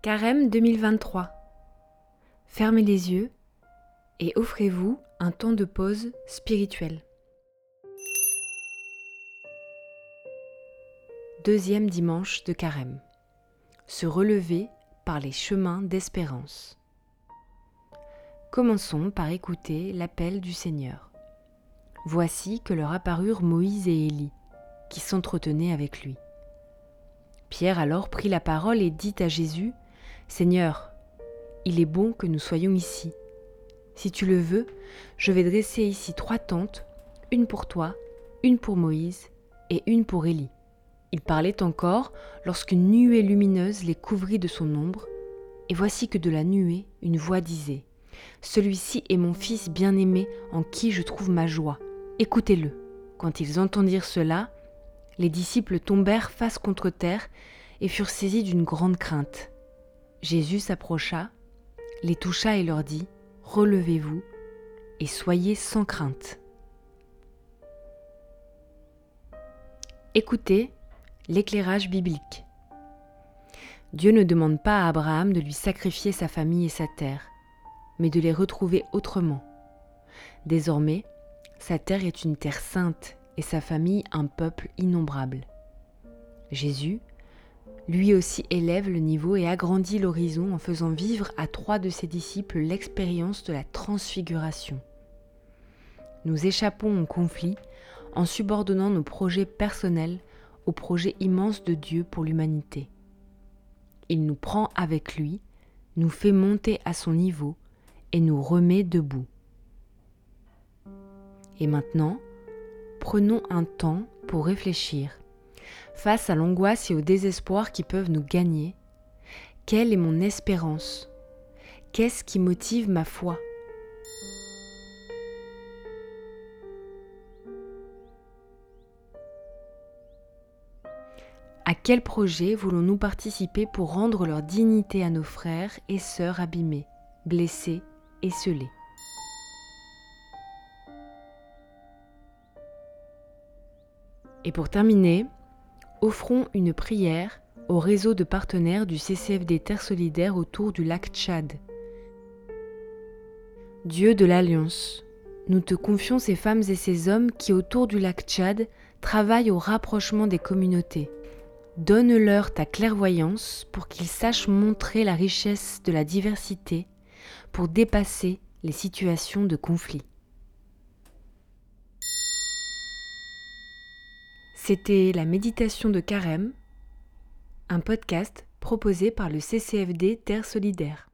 Carême 2023. Fermez les yeux et offrez-vous un temps de pause spirituel. Deuxième dimanche de Carême. Se relever par les chemins d'espérance. Commençons par écouter l'appel du Seigneur. Voici que leur apparurent Moïse et Élie, qui s'entretenaient avec lui. Pierre alors prit la parole et dit à Jésus, Seigneur, il est bon que nous soyons ici. Si tu le veux, je vais dresser ici trois tentes, une pour toi, une pour Moïse et une pour Élie. Il parlait encore lorsqu'une nuée lumineuse les couvrit de son ombre, et voici que de la nuée une voix disait Celui-ci est mon fils bien-aimé en qui je trouve ma joie. Écoutez-le. Quand ils entendirent cela, les disciples tombèrent face contre terre et furent saisis d'une grande crainte. Jésus s'approcha, les toucha et leur dit, Relevez-vous et soyez sans crainte. Écoutez l'éclairage biblique. Dieu ne demande pas à Abraham de lui sacrifier sa famille et sa terre, mais de les retrouver autrement. Désormais, sa terre est une terre sainte et sa famille un peuple innombrable. Jésus, lui aussi élève le niveau et agrandit l'horizon en faisant vivre à trois de ses disciples l'expérience de la transfiguration. Nous échappons au conflit en subordonnant nos projets personnels au projet immense de Dieu pour l'humanité. Il nous prend avec lui, nous fait monter à son niveau et nous remet debout. Et maintenant, prenons un temps pour réfléchir face à l'angoisse et au désespoir qui peuvent nous gagner, quelle est mon espérance? Qu'est-ce qui motive ma foi? À quel projet voulons-nous participer pour rendre leur dignité à nos frères et sœurs abîmés, blessés et scellés Et pour terminer, offrons une prière au réseau de partenaires du CCFD Terre Solidaire autour du lac Tchad. Dieu de l'Alliance, nous te confions ces femmes et ces hommes qui autour du lac Tchad travaillent au rapprochement des communautés. Donne-leur ta clairvoyance pour qu'ils sachent montrer la richesse de la diversité pour dépasser les situations de conflit. C'était la méditation de Carême, un podcast proposé par le CCFD Terre Solidaire.